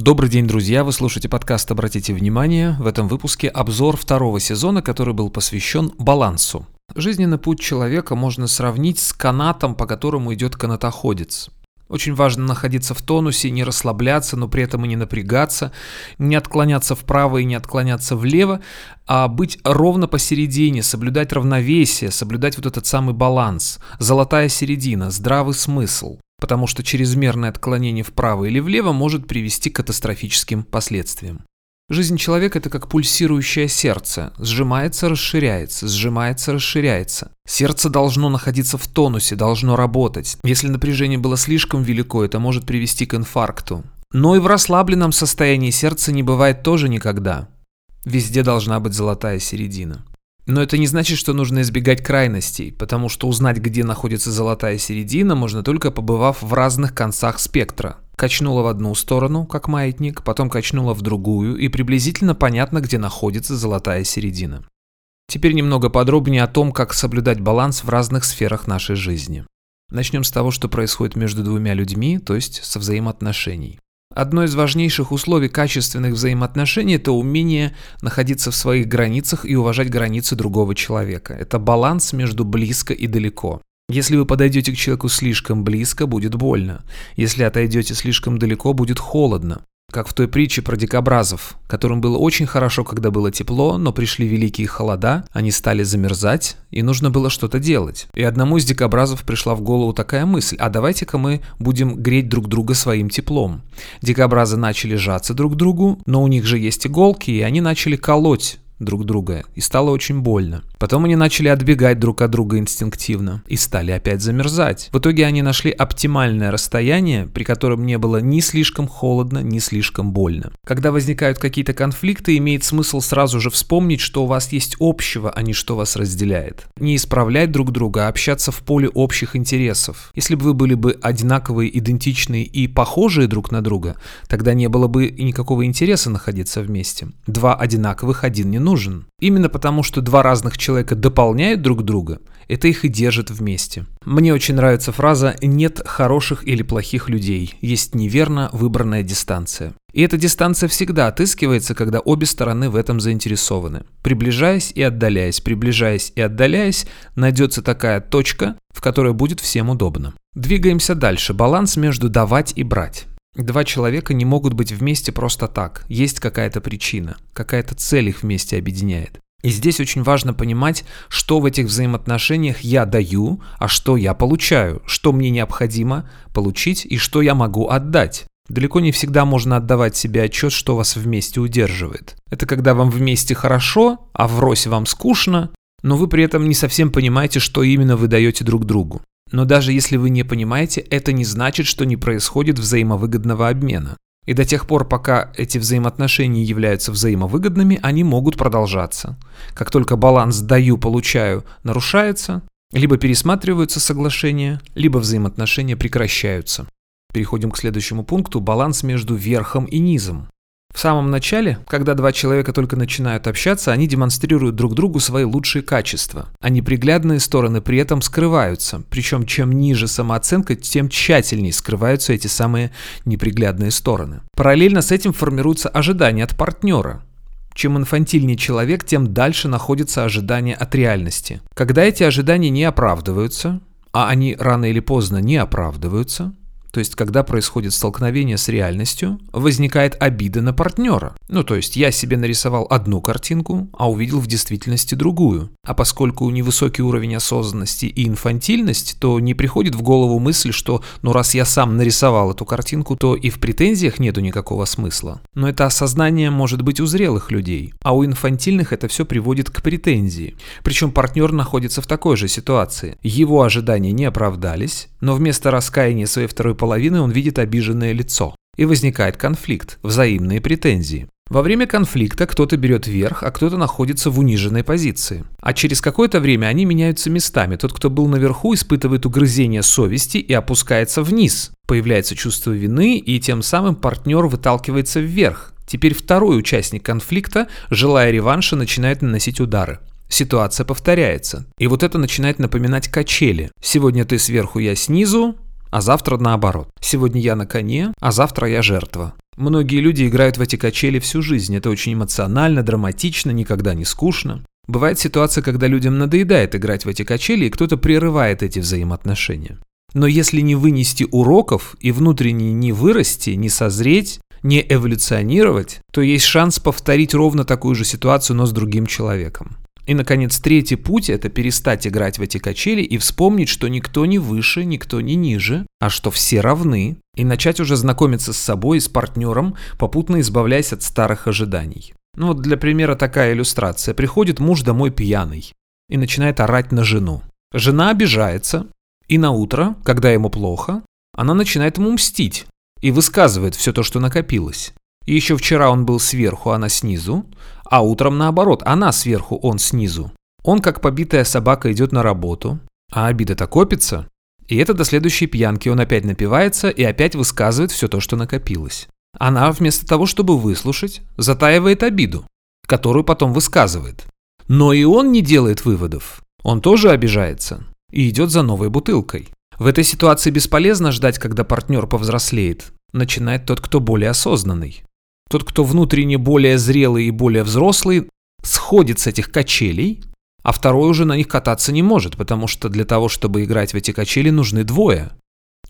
Добрый день, друзья! Вы слушаете подкаст «Обратите внимание». В этом выпуске обзор второго сезона, который был посвящен балансу. Жизненный путь человека можно сравнить с канатом, по которому идет канатоходец. Очень важно находиться в тонусе, не расслабляться, но при этом и не напрягаться, не отклоняться вправо и не отклоняться влево, а быть ровно посередине, соблюдать равновесие, соблюдать вот этот самый баланс, золотая середина, здравый смысл потому что чрезмерное отклонение вправо или влево может привести к катастрофическим последствиям. Жизнь человека – это как пульсирующее сердце. Сжимается, расширяется, сжимается, расширяется. Сердце должно находиться в тонусе, должно работать. Если напряжение было слишком велико, это может привести к инфаркту. Но и в расслабленном состоянии сердца не бывает тоже никогда. Везде должна быть золотая середина. Но это не значит, что нужно избегать крайностей, потому что узнать, где находится золотая середина, можно только побывав в разных концах спектра. Качнула в одну сторону, как маятник, потом качнула в другую, и приблизительно понятно, где находится золотая середина. Теперь немного подробнее о том, как соблюдать баланс в разных сферах нашей жизни. Начнем с того, что происходит между двумя людьми, то есть со взаимоотношений. Одно из важнейших условий качественных взаимоотношений – это умение находиться в своих границах и уважать границы другого человека. Это баланс между близко и далеко. Если вы подойдете к человеку слишком близко, будет больно. Если отойдете слишком далеко, будет холодно. Как в той притче про дикобразов, которым было очень хорошо, когда было тепло, но пришли великие холода, они стали замерзать, и нужно было что-то делать. И одному из дикобразов пришла в голову такая мысль, а давайте-ка мы будем греть друг друга своим теплом. Дикобразы начали жаться друг к другу, но у них же есть иголки, и они начали колоть друг друга, и стало очень больно. Потом они начали отбегать друг от друга инстинктивно и стали опять замерзать. В итоге они нашли оптимальное расстояние, при котором не было ни слишком холодно, ни слишком больно. Когда возникают какие-то конфликты, имеет смысл сразу же вспомнить, что у вас есть общего, а не что вас разделяет. Не исправлять друг друга, а общаться в поле общих интересов. Если бы вы были бы одинаковые, идентичные и похожие друг на друга, тогда не было бы никакого интереса находиться вместе. Два одинаковых, один не. Именно потому, что два разных человека дополняют друг друга, это их и держит вместе. Мне очень нравится фраза «нет хороших или плохих людей, есть неверно выбранная дистанция». И эта дистанция всегда отыскивается, когда обе стороны в этом заинтересованы. Приближаясь и отдаляясь, приближаясь и отдаляясь, найдется такая точка, в которой будет всем удобно. Двигаемся дальше. Баланс между давать и брать. Два человека не могут быть вместе просто так. Есть какая-то причина, какая-то цель их вместе объединяет. И здесь очень важно понимать, что в этих взаимоотношениях я даю, а что я получаю, что мне необходимо получить и что я могу отдать. Далеко не всегда можно отдавать себе отчет, что вас вместе удерживает. Это когда вам вместе хорошо, а врозь вам скучно, но вы при этом не совсем понимаете, что именно вы даете друг другу. Но даже если вы не понимаете, это не значит, что не происходит взаимовыгодного обмена. И до тех пор, пока эти взаимоотношения являются взаимовыгодными, они могут продолжаться. Как только баланс «даю-получаю» нарушается, либо пересматриваются соглашения, либо взаимоотношения прекращаются. Переходим к следующему пункту – баланс между верхом и низом. В самом начале, когда два человека только начинают общаться, они демонстрируют друг другу свои лучшие качества, а неприглядные стороны при этом скрываются. Причем чем ниже самооценка, тем тщательнее скрываются эти самые неприглядные стороны. Параллельно с этим формируются ожидания от партнера. Чем инфантильнее человек, тем дальше находится ожидание от реальности. Когда эти ожидания не оправдываются, а они рано или поздно не оправдываются, то есть, когда происходит столкновение с реальностью, возникает обида на партнера. Ну, то есть, я себе нарисовал одну картинку, а увидел в действительности другую. А поскольку невысокий уровень осознанности и инфантильность, то не приходит в голову мысль, что, ну, раз я сам нарисовал эту картинку, то и в претензиях нету никакого смысла. Но это осознание может быть у зрелых людей, а у инфантильных это все приводит к претензии. Причем партнер находится в такой же ситуации. Его ожидания не оправдались, но вместо раскаяния своей второй половины он видит обиженное лицо. И возникает конфликт, взаимные претензии. Во время конфликта кто-то берет верх, а кто-то находится в униженной позиции. А через какое-то время они меняются местами. Тот, кто был наверху, испытывает угрызение совести и опускается вниз. Появляется чувство вины, и тем самым партнер выталкивается вверх. Теперь второй участник конфликта, желая реванша, начинает наносить удары. Ситуация повторяется. И вот это начинает напоминать качели. Сегодня ты сверху, я снизу, а завтра наоборот. Сегодня я на коне, а завтра я жертва. Многие люди играют в эти качели всю жизнь. Это очень эмоционально, драматично, никогда не скучно. Бывает ситуация, когда людям надоедает играть в эти качели, и кто-то прерывает эти взаимоотношения. Но если не вынести уроков и внутренне не вырасти, не созреть, не эволюционировать, то есть шанс повторить ровно такую же ситуацию, но с другим человеком. И, наконец, третий путь – это перестать играть в эти качели и вспомнить, что никто не выше, никто не ниже, а что все равны, и начать уже знакомиться с собой и с партнером, попутно избавляясь от старых ожиданий. Ну вот для примера такая иллюстрация. Приходит муж домой пьяный и начинает орать на жену. Жена обижается, и на утро, когда ему плохо, она начинает ему мстить и высказывает все то, что накопилось. И еще вчера он был сверху, она снизу, а утром наоборот, она сверху, он снизу. Он, как побитая собака, идет на работу, а обида-то копится. И это до следующей пьянки он опять напивается и опять высказывает все то, что накопилось. Она, вместо того, чтобы выслушать, затаивает обиду, которую потом высказывает. Но и он не делает выводов. Он тоже обижается и идет за новой бутылкой. В этой ситуации бесполезно ждать, когда партнер повзрослеет. Начинает тот, кто более осознанный. Тот, кто внутренне более зрелый и более взрослый, сходит с этих качелей, а второй уже на них кататься не может, потому что для того, чтобы играть в эти качели, нужны двое.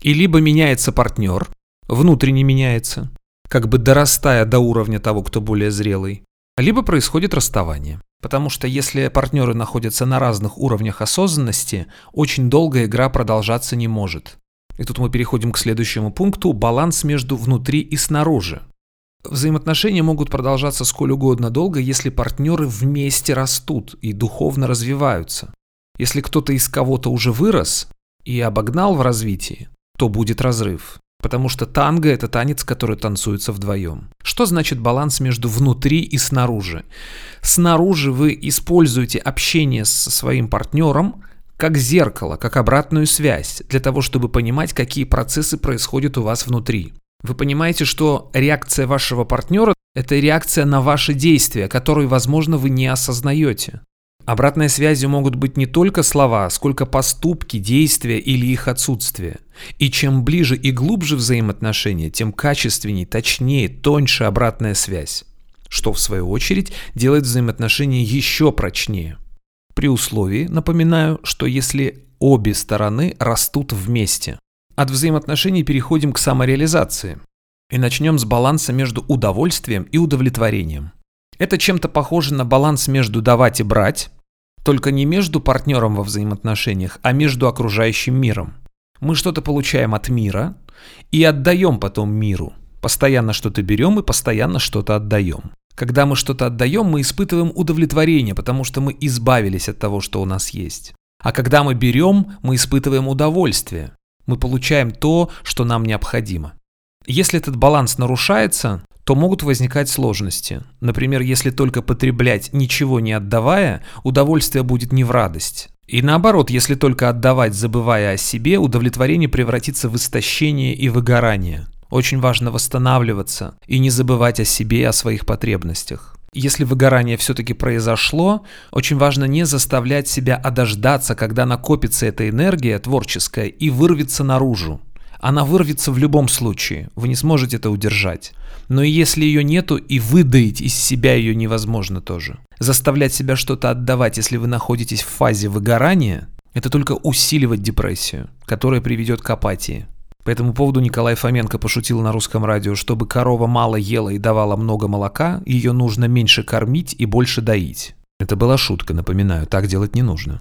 И либо меняется партнер, внутренне меняется, как бы дорастая до уровня того, кто более зрелый, либо происходит расставание. Потому что если партнеры находятся на разных уровнях осознанности, очень долго игра продолжаться не может. И тут мы переходим к следующему пункту – баланс между внутри и снаружи. Взаимоотношения могут продолжаться сколь угодно долго, если партнеры вместе растут и духовно развиваются. Если кто-то из кого-то уже вырос и обогнал в развитии, то будет разрыв. Потому что танго – это танец, который танцуется вдвоем. Что значит баланс между внутри и снаружи? Снаружи вы используете общение со своим партнером как зеркало, как обратную связь, для того, чтобы понимать, какие процессы происходят у вас внутри. Вы понимаете, что реакция вашего партнера – это реакция на ваши действия, которые, возможно, вы не осознаете. Обратной связью могут быть не только слова, сколько поступки, действия или их отсутствие. И чем ближе и глубже взаимоотношения, тем качественнее, точнее, тоньше обратная связь. Что, в свою очередь, делает взаимоотношения еще прочнее. При условии, напоминаю, что если обе стороны растут вместе. От взаимоотношений переходим к самореализации. И начнем с баланса между удовольствием и удовлетворением. Это чем-то похоже на баланс между давать и брать, только не между партнером во взаимоотношениях, а между окружающим миром. Мы что-то получаем от мира и отдаем потом миру. Постоянно что-то берем и постоянно что-то отдаем. Когда мы что-то отдаем, мы испытываем удовлетворение, потому что мы избавились от того, что у нас есть. А когда мы берем, мы испытываем удовольствие, мы получаем то, что нам необходимо. Если этот баланс нарушается, то могут возникать сложности. Например, если только потреблять, ничего не отдавая, удовольствие будет не в радость. И наоборот, если только отдавать, забывая о себе, удовлетворение превратится в истощение и выгорание. Очень важно восстанавливаться и не забывать о себе и о своих потребностях. Если выгорание все-таки произошло, очень важно не заставлять себя одождаться, когда накопится эта энергия творческая и вырвется наружу. Она вырвется в любом случае, вы не сможете это удержать. Но и если ее нету, и выдаить из себя ее невозможно тоже. Заставлять себя что-то отдавать, если вы находитесь в фазе выгорания, это только усиливать депрессию, которая приведет к апатии. По этому поводу Николай Фоменко пошутил на русском радио, чтобы корова мало ела и давала много молока, ее нужно меньше кормить и больше доить. Это была шутка, напоминаю, так делать не нужно.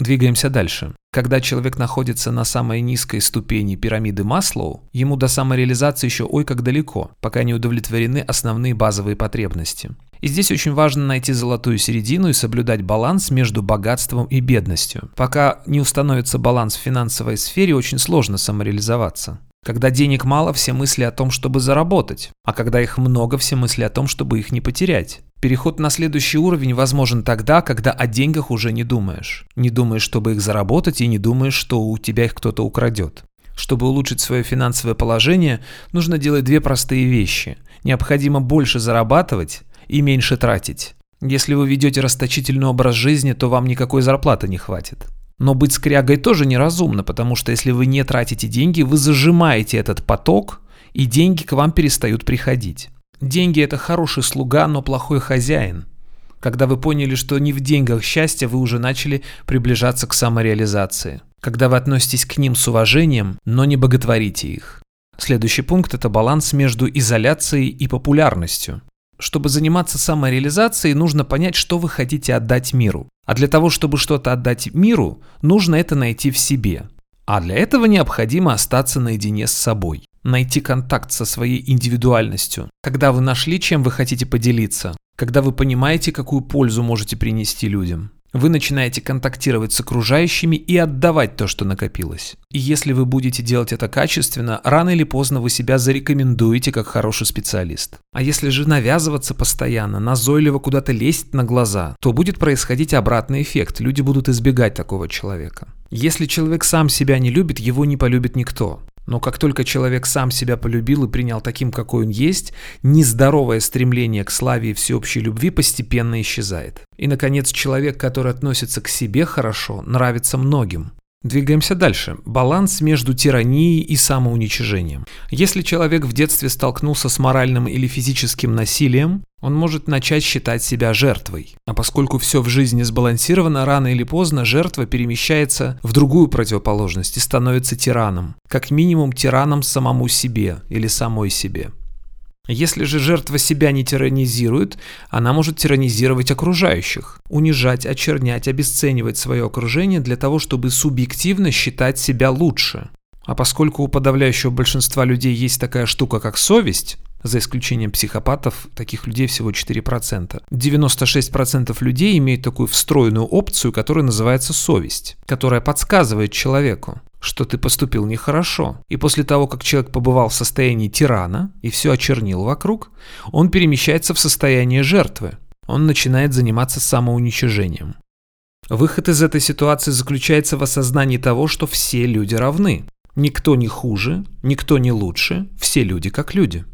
Двигаемся дальше. Когда человек находится на самой низкой ступени пирамиды Маслоу, ему до самореализации еще ой как далеко, пока не удовлетворены основные базовые потребности. И здесь очень важно найти золотую середину и соблюдать баланс между богатством и бедностью. Пока не установится баланс в финансовой сфере, очень сложно самореализоваться. Когда денег мало, все мысли о том, чтобы заработать, а когда их много, все мысли о том, чтобы их не потерять. Переход на следующий уровень возможен тогда, когда о деньгах уже не думаешь. Не думаешь, чтобы их заработать, и не думаешь, что у тебя их кто-то украдет. Чтобы улучшить свое финансовое положение, нужно делать две простые вещи. Необходимо больше зарабатывать и меньше тратить. Если вы ведете расточительный образ жизни, то вам никакой зарплаты не хватит. Но быть скрягой тоже неразумно, потому что если вы не тратите деньги, вы зажимаете этот поток, и деньги к вам перестают приходить. Деньги – это хороший слуга, но плохой хозяин. Когда вы поняли, что не в деньгах счастье, вы уже начали приближаться к самореализации. Когда вы относитесь к ним с уважением, но не боготворите их. Следующий пункт – это баланс между изоляцией и популярностью. Чтобы заниматься самореализацией, нужно понять, что вы хотите отдать миру. А для того, чтобы что-то отдать миру, нужно это найти в себе. А для этого необходимо остаться наедине с собой. Найти контакт со своей индивидуальностью. Когда вы нашли, чем вы хотите поделиться. Когда вы понимаете, какую пользу можете принести людям. Вы начинаете контактировать с окружающими и отдавать то, что накопилось. И если вы будете делать это качественно, рано или поздно вы себя зарекомендуете как хороший специалист. А если же навязываться постоянно, назойливо куда-то лезть на глаза, то будет происходить обратный эффект. Люди будут избегать такого человека. Если человек сам себя не любит, его не полюбит никто. Но как только человек сам себя полюбил и принял таким, какой он есть, нездоровое стремление к славе и всеобщей любви постепенно исчезает. И, наконец, человек, который относится к себе хорошо, нравится многим. Двигаемся дальше. Баланс между тиранией и самоуничижением. Если человек в детстве столкнулся с моральным или физическим насилием, он может начать считать себя жертвой. А поскольку все в жизни сбалансировано, рано или поздно жертва перемещается в другую противоположность и становится тираном. Как минимум тираном самому себе или самой себе. Если же жертва себя не тиранизирует, она может тиранизировать окружающих, унижать, очернять, обесценивать свое окружение для того, чтобы субъективно считать себя лучше. А поскольку у подавляющего большинства людей есть такая штука, как совесть, за исключением психопатов, таких людей всего 4%. 96% людей имеют такую встроенную опцию, которая называется совесть, которая подсказывает человеку, что ты поступил нехорошо. И после того, как человек побывал в состоянии тирана и все очернил вокруг, он перемещается в состояние жертвы. Он начинает заниматься самоуничижением. Выход из этой ситуации заключается в осознании того, что все люди равны. Никто не хуже, никто не лучше, все люди как люди.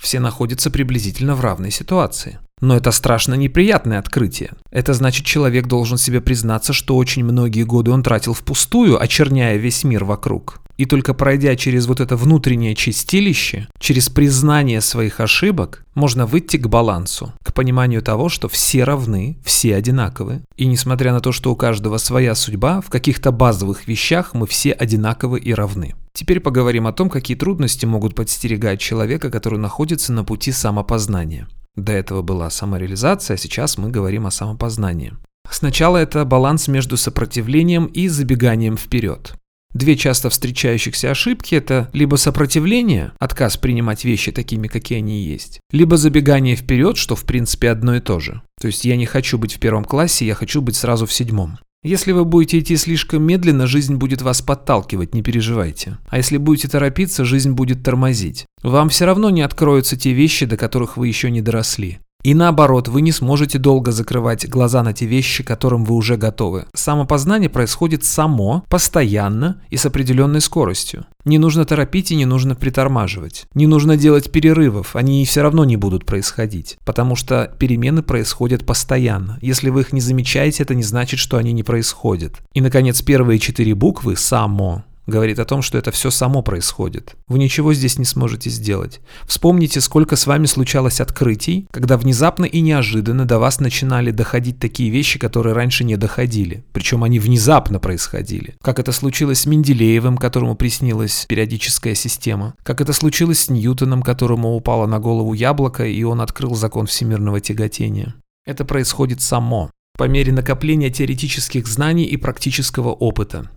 Все находятся приблизительно в равной ситуации. Но это страшно неприятное открытие. Это значит, человек должен себе признаться, что очень многие годы он тратил впустую, очерняя весь мир вокруг. И только пройдя через вот это внутреннее чистилище, через признание своих ошибок, можно выйти к балансу, к пониманию того, что все равны, все одинаковы. И несмотря на то, что у каждого своя судьба, в каких-то базовых вещах мы все одинаковы и равны. Теперь поговорим о том, какие трудности могут подстерегать человека, который находится на пути самопознания. До этого была самореализация, а сейчас мы говорим о самопознании. Сначала это баланс между сопротивлением и забеганием вперед. Две часто встречающихся ошибки – это либо сопротивление, отказ принимать вещи такими, какие они есть, либо забегание вперед, что в принципе одно и то же. То есть я не хочу быть в первом классе, я хочу быть сразу в седьмом. Если вы будете идти слишком медленно, жизнь будет вас подталкивать, не переживайте. А если будете торопиться, жизнь будет тормозить. Вам все равно не откроются те вещи, до которых вы еще не доросли. И наоборот, вы не сможете долго закрывать глаза на те вещи, к которым вы уже готовы. Самопознание происходит само, постоянно и с определенной скоростью. Не нужно торопить и не нужно притормаживать. Не нужно делать перерывов, они все равно не будут происходить. Потому что перемены происходят постоянно. Если вы их не замечаете, это не значит, что они не происходят. И, наконец, первые четыре буквы «само» говорит о том, что это все само происходит. Вы ничего здесь не сможете сделать. Вспомните, сколько с вами случалось открытий, когда внезапно и неожиданно до вас начинали доходить такие вещи, которые раньше не доходили. Причем они внезапно происходили. Как это случилось с Менделеевым, которому приснилась периодическая система. Как это случилось с Ньютоном, которому упало на голову яблоко, и он открыл закон всемирного тяготения. Это происходит само по мере накопления теоретических знаний и практического опыта.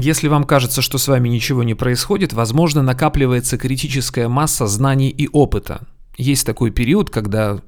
Если вам кажется, что с вами ничего не происходит, возможно, накапливается критическая масса знаний и опыта. Есть такой период, когда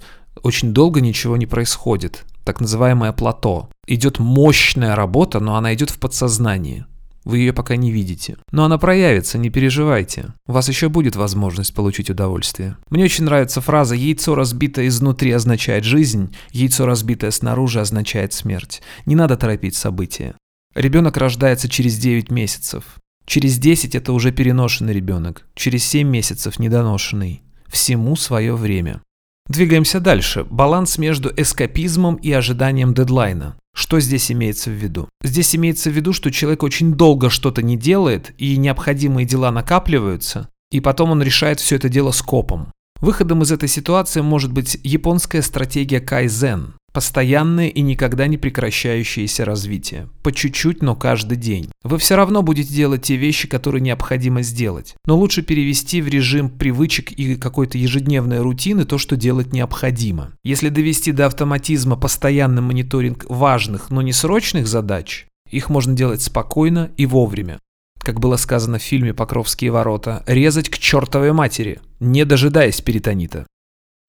очень долго ничего не происходит, так называемое плато. Идет мощная работа, но она идет в подсознании. Вы ее пока не видите. Но она проявится, не переживайте. У вас еще будет возможность получить удовольствие. Мне очень нравится фраза «яйцо разбитое изнутри означает жизнь, яйцо разбитое снаружи означает смерть». Не надо торопить события. Ребенок рождается через 9 месяцев. Через 10 это уже переношенный ребенок. Через 7 месяцев недоношенный. Всему свое время. Двигаемся дальше. Баланс между эскапизмом и ожиданием дедлайна. Что здесь имеется в виду? Здесь имеется в виду, что человек очень долго что-то не делает, и необходимые дела накапливаются, И потом он решает все это дело скопом. Выходом из этой ситуации может быть японская стратегия кайзен, Постоянное и никогда не прекращающееся развитие. По чуть-чуть, но каждый день. Вы все равно будете делать те вещи, которые необходимо сделать. Но лучше перевести в режим привычек и какой-то ежедневной рутины то, что делать необходимо. Если довести до автоматизма постоянный мониторинг важных, но не срочных задач, их можно делать спокойно и вовремя. Как было сказано в фильме «Покровские ворота», резать к чертовой матери, не дожидаясь перитонита.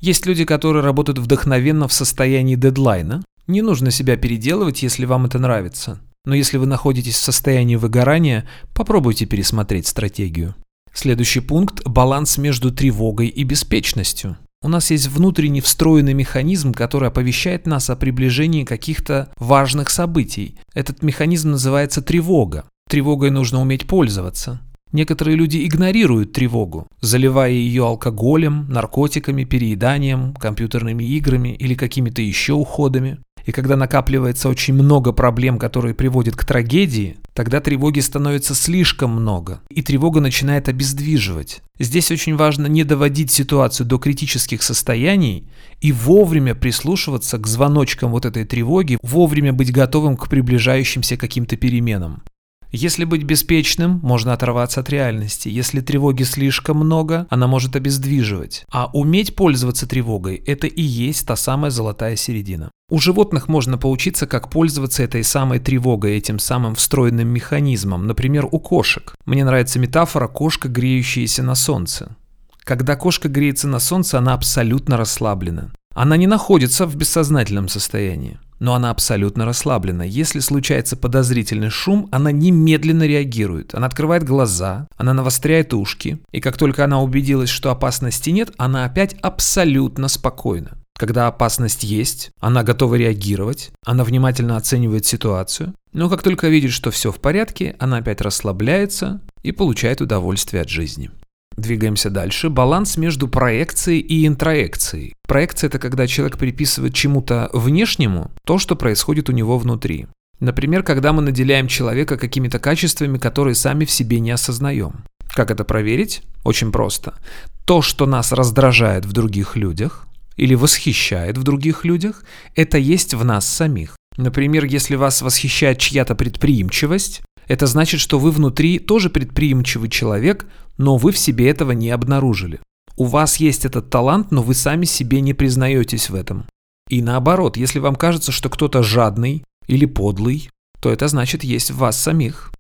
Есть люди, которые работают вдохновенно в состоянии дедлайна. Не нужно себя переделывать, если вам это нравится. Но если вы находитесь в состоянии выгорания, попробуйте пересмотреть стратегию. Следующий пункт – баланс между тревогой и беспечностью. У нас есть внутренний встроенный механизм, который оповещает нас о приближении каких-то важных событий. Этот механизм называется тревога. Тревогой нужно уметь пользоваться. Некоторые люди игнорируют тревогу, заливая ее алкоголем, наркотиками, перееданием, компьютерными играми или какими-то еще уходами. И когда накапливается очень много проблем, которые приводят к трагедии, тогда тревоги становится слишком много, и тревога начинает обездвиживать. Здесь очень важно не доводить ситуацию до критических состояний и вовремя прислушиваться к звоночкам вот этой тревоги, вовремя быть готовым к приближающимся каким-то переменам. Если быть беспечным, можно оторваться от реальности. Если тревоги слишком много, она может обездвиживать. А уметь пользоваться тревогой – это и есть та самая золотая середина. У животных можно поучиться, как пользоваться этой самой тревогой, этим самым встроенным механизмом. Например, у кошек. Мне нравится метафора «кошка, греющаяся на солнце». Когда кошка греется на солнце, она абсолютно расслаблена. Она не находится в бессознательном состоянии но она абсолютно расслаблена. Если случается подозрительный шум, она немедленно реагирует. Она открывает глаза, она навостряет ушки, и как только она убедилась, что опасности нет, она опять абсолютно спокойна. Когда опасность есть, она готова реагировать, она внимательно оценивает ситуацию, но как только видит, что все в порядке, она опять расслабляется и получает удовольствие от жизни. Двигаемся дальше. Баланс между проекцией и интроекцией. Проекция – это когда человек приписывает чему-то внешнему то, что происходит у него внутри. Например, когда мы наделяем человека какими-то качествами, которые сами в себе не осознаем. Как это проверить? Очень просто. То, что нас раздражает в других людях или восхищает в других людях, это есть в нас самих. Например, если вас восхищает чья-то предприимчивость, это значит, что вы внутри тоже предприимчивый человек, но вы в себе этого не обнаружили. У вас есть этот талант, но вы сами себе не признаетесь в этом. И наоборот, если вам кажется, что кто-то жадный или подлый, то это значит есть в вас самих.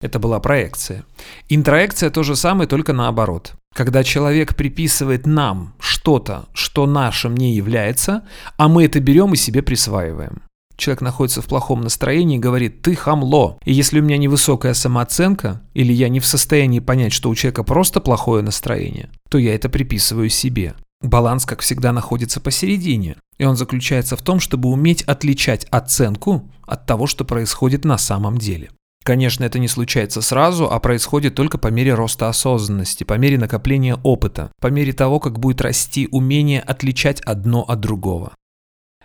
Это была проекция. Интроекция то же самое, только наоборот. Когда человек приписывает нам что-то, что нашим не является, а мы это берем и себе присваиваем человек находится в плохом настроении и говорит «ты хамло». И если у меня невысокая самооценка, или я не в состоянии понять, что у человека просто плохое настроение, то я это приписываю себе. Баланс, как всегда, находится посередине. И он заключается в том, чтобы уметь отличать оценку от того, что происходит на самом деле. Конечно, это не случается сразу, а происходит только по мере роста осознанности, по мере накопления опыта, по мере того, как будет расти умение отличать одно от другого.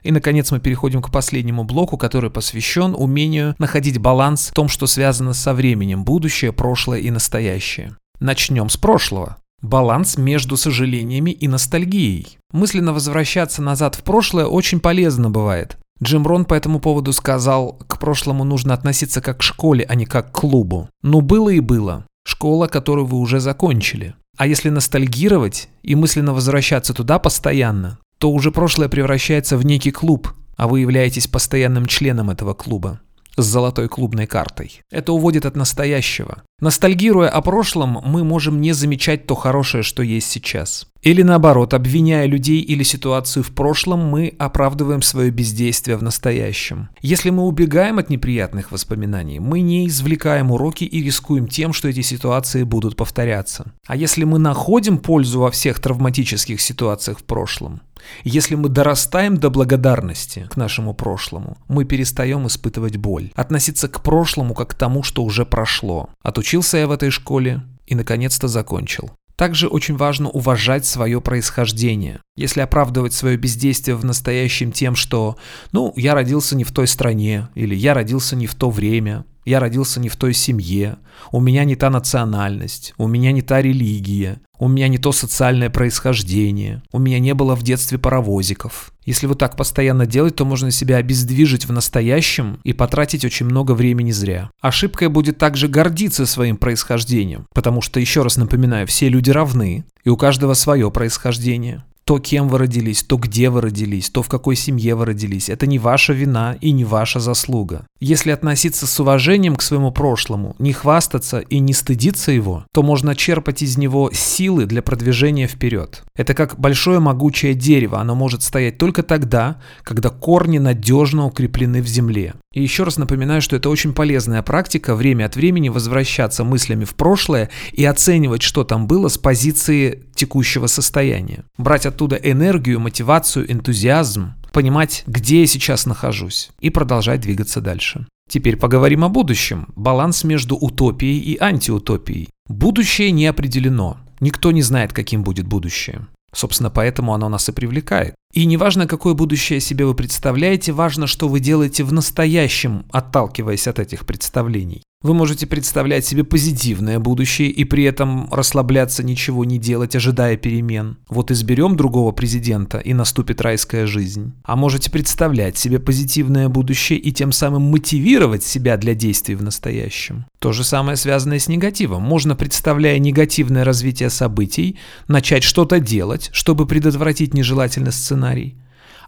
И, наконец, мы переходим к последнему блоку, который посвящен умению находить баланс в том, что связано со временем, будущее, прошлое и настоящее. Начнем с прошлого. Баланс между сожалениями и ностальгией. Мысленно возвращаться назад в прошлое очень полезно бывает. Джим Рон по этому поводу сказал, к прошлому нужно относиться как к школе, а не как к клубу. Ну было и было. Школа, которую вы уже закончили. А если ностальгировать и мысленно возвращаться туда постоянно, то уже прошлое превращается в некий клуб, а вы являетесь постоянным членом этого клуба с золотой клубной картой. Это уводит от настоящего. Ностальгируя о прошлом, мы можем не замечать то хорошее, что есть сейчас. Или наоборот, обвиняя людей или ситуацию в прошлом, мы оправдываем свое бездействие в настоящем. Если мы убегаем от неприятных воспоминаний, мы не извлекаем уроки и рискуем тем, что эти ситуации будут повторяться. А если мы находим пользу во всех травматических ситуациях в прошлом, если мы дорастаем до благодарности к нашему прошлому, мы перестаем испытывать боль. Относиться к прошлому как к тому, что уже прошло. Отучился я в этой школе и наконец-то закончил. Также очень важно уважать свое происхождение. Если оправдывать свое бездействие в настоящем тем, что «ну, я родился не в той стране» или «я родился не в то время», Я родился не в той семье, у меня не та национальность, у меня не та религия, у меня не то социальное происхождение, у меня не было в детстве паровозиков. Если вот так постоянно делать, то можно себя обездвижить в настоящем и потратить очень много времени зря. Ошибкой будет также гордиться своим происхождением, потому что, еще раз напоминаю, все люди равны, и у каждого свое происхождение то, кем вы родились, то, где вы родились, то, в какой семье вы родились. Это не ваша вина и не ваша заслуга. Если относиться с уважением к своему прошлому, не хвастаться и не стыдиться его, то можно черпать из него силы для продвижения вперед. Это как большое могучее дерево, оно может стоять только тогда, когда корни надежно укреплены в земле. И еще раз напоминаю, что это очень полезная практика время от времени возвращаться мыслями в прошлое и оценивать, что там было с позиции текущего состояния. Брать оттуда энергию, мотивацию, энтузиазм, понимать, где я сейчас нахожусь и продолжать двигаться дальше. Теперь поговорим о будущем. Баланс между утопией и антиутопией. Будущее не определено. Никто не знает, каким будет будущее. Собственно, поэтому оно нас и привлекает. И не важно, какое будущее себе вы представляете, важно, что вы делаете в настоящем, отталкиваясь от этих представлений. Вы можете представлять себе позитивное будущее и при этом расслабляться, ничего не делать, ожидая перемен. Вот изберем другого президента и наступит райская жизнь. А можете представлять себе позитивное будущее и тем самым мотивировать себя для действий в настоящем. То же самое связанное с негативом. Можно, представляя негативное развитие событий, начать что-то делать, чтобы предотвратить нежелательный сценарий.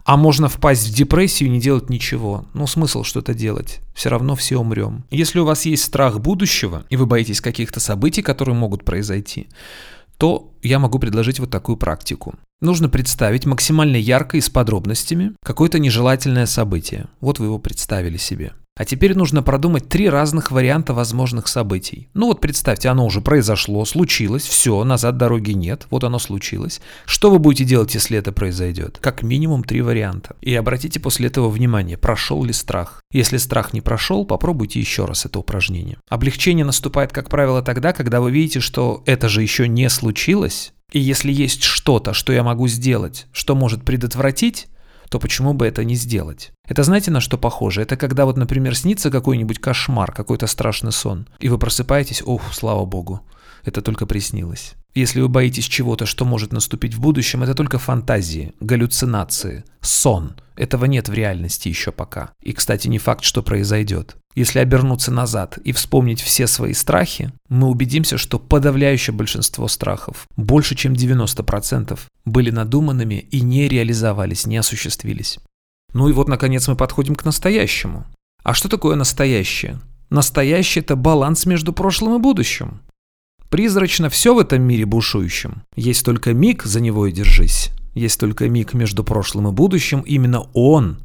А можно впасть в депрессию и не делать ничего. Ну, смысл что-то делать. Все равно все умрем. Если у вас есть страх будущего, и вы боитесь каких-то событий, которые могут произойти, то я могу предложить вот такую практику. Нужно представить максимально ярко и с подробностями какое-то нежелательное событие. Вот вы его представили себе. А теперь нужно продумать три разных варианта возможных событий. Ну вот представьте, оно уже произошло, случилось, все, назад дороги нет, вот оно случилось. Что вы будете делать, если это произойдет? Как минимум три варианта. И обратите после этого внимание, прошел ли страх. Если страх не прошел, попробуйте еще раз это упражнение. Облегчение наступает, как правило, тогда, когда вы видите, что это же еще не случилось, и если есть что-то, что я могу сделать, что может предотвратить, то почему бы это не сделать? Это знаете, на что похоже? Это когда вот, например, снится какой-нибудь кошмар, какой-то страшный сон, и вы просыпаетесь, ох, слава богу, это только приснилось. Если вы боитесь чего-то, что может наступить в будущем, это только фантазии, галлюцинации, сон. Этого нет в реальности еще пока. И, кстати, не факт, что произойдет. Если обернуться назад и вспомнить все свои страхи, мы убедимся, что подавляющее большинство страхов, больше чем 90%, были надуманными и не реализовались, не осуществились. Ну и вот, наконец, мы подходим к настоящему. А что такое настоящее? Настоящее – это баланс между прошлым и будущим. Призрачно все в этом мире бушующем. Есть только миг, за него и держись. Есть только миг между прошлым и будущим, именно он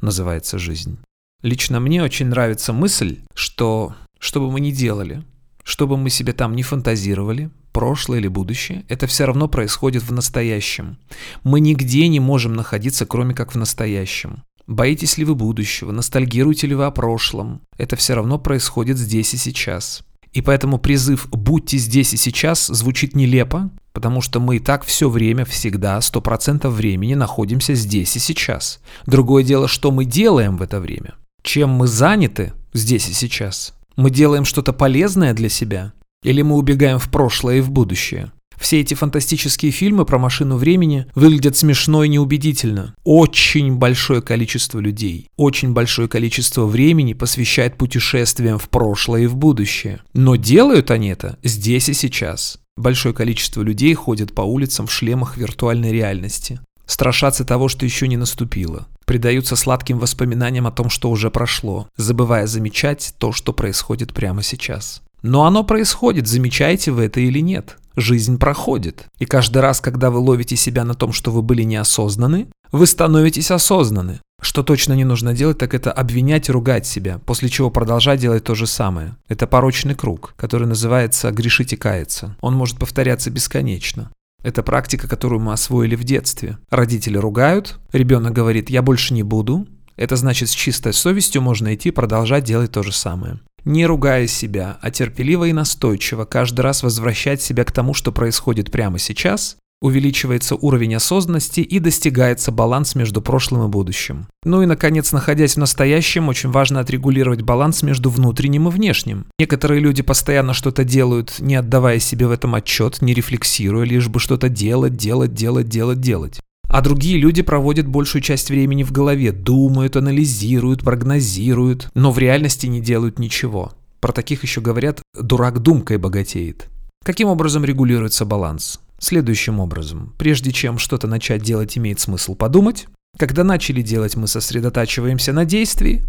называется жизнь. Лично мне очень нравится мысль, что что бы мы ни делали, что бы мы себе там не фантазировали, прошлое или будущее, это все равно происходит в настоящем. Мы нигде не можем находиться, кроме как в настоящем. Боитесь ли вы будущего, ностальгируете ли вы о прошлом, это все равно происходит здесь и сейчас. И поэтому призыв «будьте здесь и сейчас» звучит нелепо, потому что мы и так все время, всегда, 100% времени находимся здесь и сейчас. Другое дело, что мы делаем в это время. Чем мы заняты здесь и сейчас? Мы делаем что-то полезное для себя? Или мы убегаем в прошлое и в будущее? Все эти фантастические фильмы про машину времени выглядят смешно и неубедительно. Очень большое количество людей, очень большое количество времени посвящает путешествиям в прошлое и в будущее. Но делают они это здесь и сейчас. Большое количество людей ходят по улицам в шлемах виртуальной реальности. Страшатся того, что еще не наступило. Предаются сладким воспоминаниям о том, что уже прошло, забывая замечать то, что происходит прямо сейчас. Но оно происходит, замечаете вы это или нет. Жизнь проходит. И каждый раз, когда вы ловите себя на том, что вы были неосознаны, вы становитесь осознаны. Что точно не нужно делать, так это обвинять и ругать себя, после чего продолжать делать то же самое. Это порочный круг, который называется «грешить и каяться». Он может повторяться бесконечно. Это практика, которую мы освоили в детстве. Родители ругают, ребенок говорит «я больше не буду». Это значит, с чистой совестью можно идти продолжать делать то же самое не ругая себя, а терпеливо и настойчиво каждый раз возвращать себя к тому, что происходит прямо сейчас, увеличивается уровень осознанности и достигается баланс между прошлым и будущим. Ну и, наконец, находясь в настоящем, очень важно отрегулировать баланс между внутренним и внешним. Некоторые люди постоянно что-то делают, не отдавая себе в этом отчет, не рефлексируя, лишь бы что-то делать, делать, делать, делать, делать. А другие люди проводят большую часть времени в голове, думают, анализируют, прогнозируют, но в реальности не делают ничего. Про таких еще говорят «дурак думкой богатеет». Каким образом регулируется баланс? Следующим образом. Прежде чем что-то начать делать, имеет смысл подумать. Когда начали делать, мы сосредотачиваемся на действии.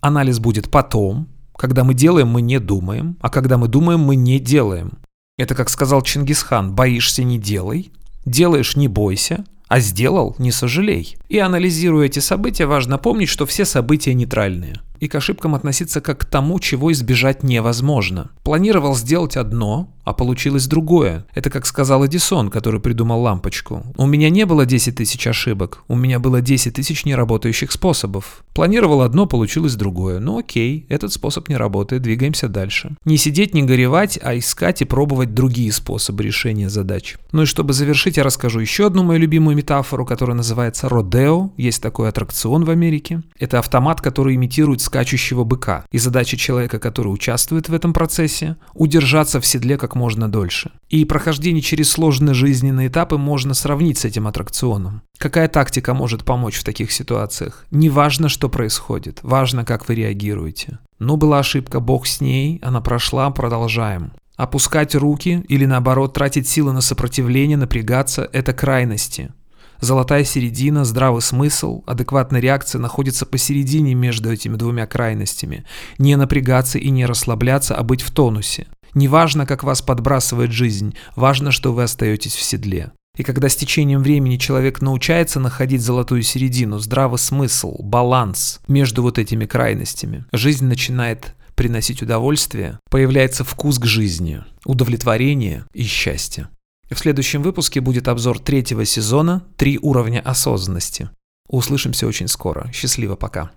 Анализ будет потом. Когда мы делаем, мы не думаем. А когда мы думаем, мы не делаем. Это, как сказал Чингисхан, боишься – не делай. Делаешь – не бойся. А сделал – не сожалей. И анализируя эти события, важно помнить, что все события нейтральные – и к ошибкам относиться как к тому, чего избежать невозможно. Планировал сделать одно, а получилось другое. Это как сказал Эдисон, который придумал лампочку. У меня не было 10 тысяч ошибок, у меня было 10 тысяч неработающих способов. Планировал одно, получилось другое. Ну окей, этот способ не работает, двигаемся дальше. Не сидеть, не горевать, а искать и пробовать другие способы решения задач. Ну и чтобы завершить, я расскажу еще одну мою любимую метафору, которая называется Родео. Есть такой аттракцион в Америке. Это автомат, который имитирует скачущего быка. И задача человека, который участвует в этом процессе, удержаться в седле как можно дольше. И прохождение через сложные жизненные этапы можно сравнить с этим аттракционом. Какая тактика может помочь в таких ситуациях? Не важно, что происходит, важно, как вы реагируете. Ну, была ошибка, бог с ней, она прошла, продолжаем. Опускать руки или наоборот тратить силы на сопротивление, напрягаться – это крайности. Золотая середина, здравый смысл, адекватная реакция находится посередине между этими двумя крайностями. Не напрягаться и не расслабляться, а быть в тонусе. Не важно, как вас подбрасывает жизнь, важно, что вы остаетесь в седле. И когда с течением времени человек научается находить золотую середину, здравый смысл, баланс между вот этими крайностями, жизнь начинает приносить удовольствие, появляется вкус к жизни, удовлетворение и счастье. В следующем выпуске будет обзор третьего сезона «Три уровня осознанности». Услышимся очень скоро. Счастливо, пока.